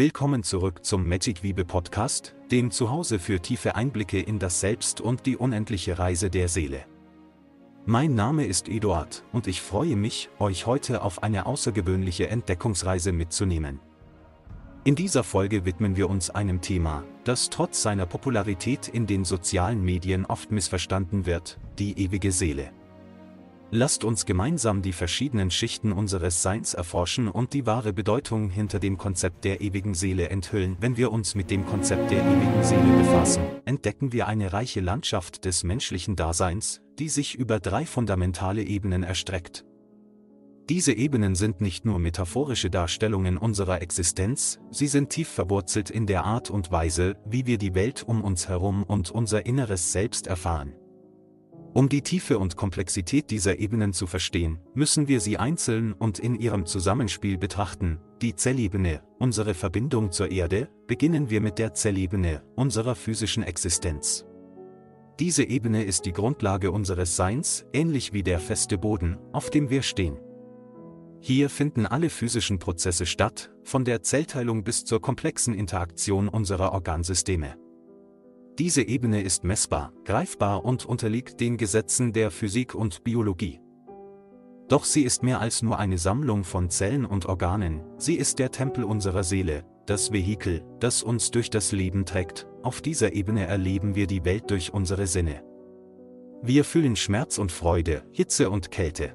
Willkommen zurück zum Magic Wiebe Podcast, dem Zuhause für tiefe Einblicke in das Selbst und die unendliche Reise der Seele. Mein Name ist Eduard und ich freue mich, euch heute auf eine außergewöhnliche Entdeckungsreise mitzunehmen. In dieser Folge widmen wir uns einem Thema, das trotz seiner Popularität in den sozialen Medien oft missverstanden wird, die ewige Seele. Lasst uns gemeinsam die verschiedenen Schichten unseres Seins erforschen und die wahre Bedeutung hinter dem Konzept der ewigen Seele enthüllen. Wenn wir uns mit dem Konzept der ewigen Seele befassen, entdecken wir eine reiche Landschaft des menschlichen Daseins, die sich über drei fundamentale Ebenen erstreckt. Diese Ebenen sind nicht nur metaphorische Darstellungen unserer Existenz, sie sind tief verwurzelt in der Art und Weise, wie wir die Welt um uns herum und unser inneres Selbst erfahren. Um die Tiefe und Komplexität dieser Ebenen zu verstehen, müssen wir sie einzeln und in ihrem Zusammenspiel betrachten. Die Zellebene, unsere Verbindung zur Erde, beginnen wir mit der Zellebene, unserer physischen Existenz. Diese Ebene ist die Grundlage unseres Seins, ähnlich wie der feste Boden, auf dem wir stehen. Hier finden alle physischen Prozesse statt, von der Zellteilung bis zur komplexen Interaktion unserer Organsysteme. Diese Ebene ist messbar, greifbar und unterliegt den Gesetzen der Physik und Biologie. Doch sie ist mehr als nur eine Sammlung von Zellen und Organen, sie ist der Tempel unserer Seele, das Vehikel, das uns durch das Leben trägt. Auf dieser Ebene erleben wir die Welt durch unsere Sinne. Wir fühlen Schmerz und Freude, Hitze und Kälte.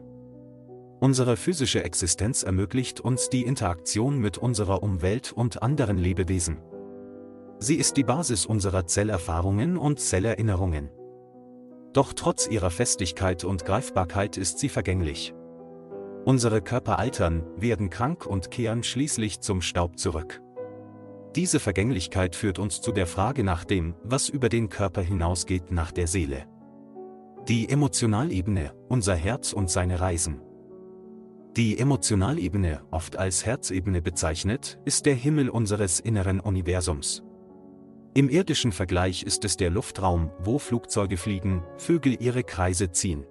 Unsere physische Existenz ermöglicht uns die Interaktion mit unserer Umwelt und anderen Lebewesen. Sie ist die Basis unserer Zellerfahrungen und Zellerinnerungen. Doch trotz ihrer Festigkeit und Greifbarkeit ist sie vergänglich. Unsere Körper altern, werden krank und kehren schließlich zum Staub zurück. Diese Vergänglichkeit führt uns zu der Frage nach dem, was über den Körper hinausgeht nach der Seele. Die Emotionalebene, unser Herz und seine Reisen. Die Emotionalebene, oft als Herzebene bezeichnet, ist der Himmel unseres inneren Universums. Im irdischen Vergleich ist es der Luftraum, wo Flugzeuge fliegen, Vögel ihre Kreise ziehen.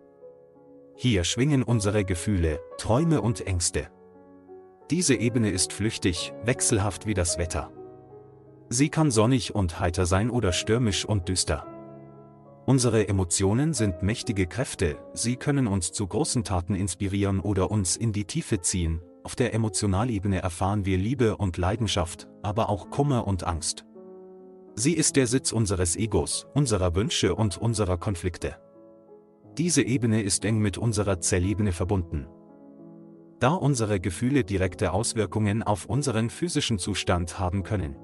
Hier schwingen unsere Gefühle, Träume und Ängste. Diese Ebene ist flüchtig, wechselhaft wie das Wetter. Sie kann sonnig und heiter sein oder stürmisch und düster. Unsere Emotionen sind mächtige Kräfte, sie können uns zu großen Taten inspirieren oder uns in die Tiefe ziehen. Auf der Emotionalebene erfahren wir Liebe und Leidenschaft, aber auch Kummer und Angst. Sie ist der Sitz unseres Egos, unserer Wünsche und unserer Konflikte. Diese Ebene ist eng mit unserer Zellebene verbunden. Da unsere Gefühle direkte Auswirkungen auf unseren physischen Zustand haben können.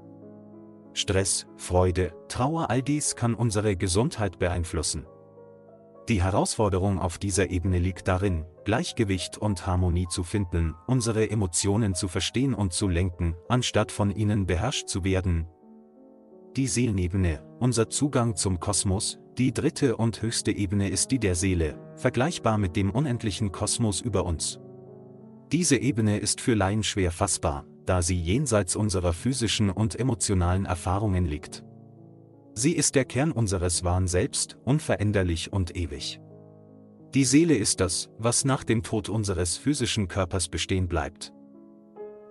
Stress, Freude, Trauer, all dies kann unsere Gesundheit beeinflussen. Die Herausforderung auf dieser Ebene liegt darin, Gleichgewicht und Harmonie zu finden, unsere Emotionen zu verstehen und zu lenken, anstatt von ihnen beherrscht zu werden, die Seelenebene, unser Zugang zum Kosmos, die dritte und höchste Ebene ist die der Seele, vergleichbar mit dem unendlichen Kosmos über uns. Diese Ebene ist für Laien schwer fassbar, da sie jenseits unserer physischen und emotionalen Erfahrungen liegt. Sie ist der Kern unseres wahren Selbst, unveränderlich und ewig. Die Seele ist das, was nach dem Tod unseres physischen Körpers bestehen bleibt.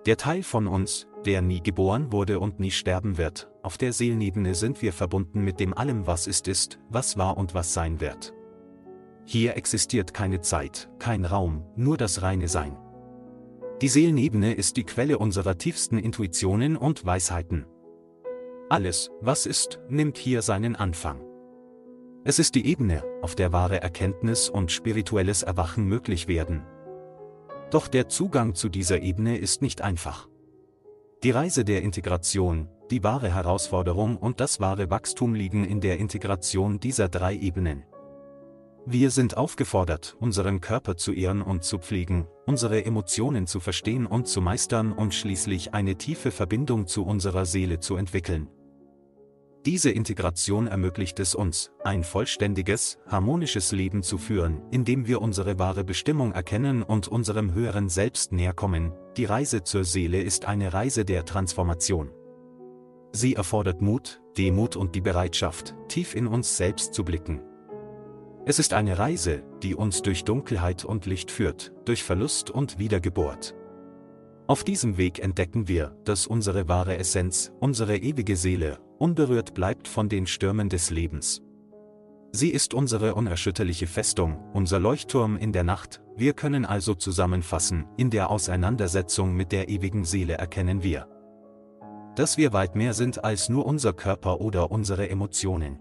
Der Teil von uns, der nie geboren wurde und nie sterben wird, auf der Seelenebene sind wir verbunden mit dem allem was ist ist, was war und was sein wird. Hier existiert keine Zeit, kein Raum, nur das reine Sein. Die Seelenebene ist die Quelle unserer tiefsten Intuitionen und Weisheiten. Alles, was ist, nimmt hier seinen Anfang. Es ist die Ebene, auf der wahre Erkenntnis und spirituelles Erwachen möglich werden. Doch der Zugang zu dieser Ebene ist nicht einfach. Die Reise der Integration, die wahre Herausforderung und das wahre Wachstum liegen in der Integration dieser drei Ebenen. Wir sind aufgefordert, unseren Körper zu ehren und zu pflegen, unsere Emotionen zu verstehen und zu meistern und schließlich eine tiefe Verbindung zu unserer Seele zu entwickeln. Diese Integration ermöglicht es uns, ein vollständiges, harmonisches Leben zu führen, indem wir unsere wahre Bestimmung erkennen und unserem höheren Selbst näherkommen. Die Reise zur Seele ist eine Reise der Transformation. Sie erfordert Mut, Demut und die Bereitschaft, tief in uns selbst zu blicken. Es ist eine Reise, die uns durch Dunkelheit und Licht führt, durch Verlust und Wiedergeburt. Auf diesem Weg entdecken wir, dass unsere wahre Essenz, unsere ewige Seele, unberührt bleibt von den Stürmen des Lebens. Sie ist unsere unerschütterliche Festung, unser Leuchtturm in der Nacht, wir können also zusammenfassen, in der Auseinandersetzung mit der ewigen Seele erkennen wir, dass wir weit mehr sind als nur unser Körper oder unsere Emotionen.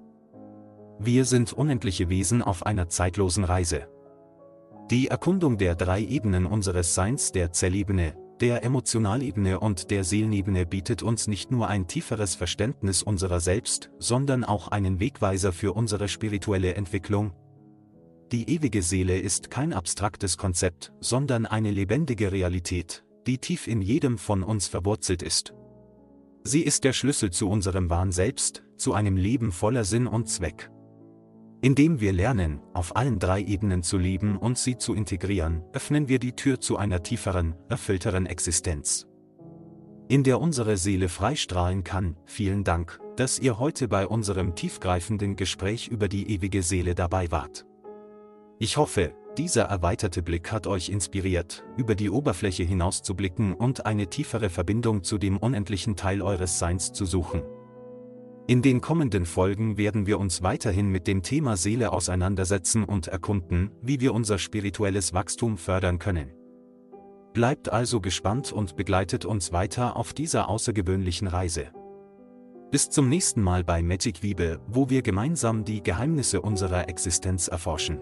Wir sind unendliche Wesen auf einer zeitlosen Reise. Die Erkundung der drei Ebenen unseres Seins, der Zellebene, der Emotionalebene und der Seelenebene bietet uns nicht nur ein tieferes Verständnis unserer selbst, sondern auch einen Wegweiser für unsere spirituelle Entwicklung. Die ewige Seele ist kein abstraktes Konzept, sondern eine lebendige Realität, die tief in jedem von uns verwurzelt ist. Sie ist der Schlüssel zu unserem wahren Selbst, zu einem Leben voller Sinn und Zweck. Indem wir lernen, auf allen drei Ebenen zu leben und sie zu integrieren, öffnen wir die Tür zu einer tieferen, erfüllteren Existenz. In der unsere Seele freistrahlen kann, vielen Dank, dass ihr heute bei unserem tiefgreifenden Gespräch über die ewige Seele dabei wart. Ich hoffe, dieser erweiterte Blick hat euch inspiriert, über die Oberfläche hinauszublicken und eine tiefere Verbindung zu dem unendlichen Teil eures Seins zu suchen. In den kommenden Folgen werden wir uns weiterhin mit dem Thema Seele auseinandersetzen und erkunden, wie wir unser spirituelles Wachstum fördern können. Bleibt also gespannt und begleitet uns weiter auf dieser außergewöhnlichen Reise. Bis zum nächsten Mal bei Magic Wiebe, wo wir gemeinsam die Geheimnisse unserer Existenz erforschen.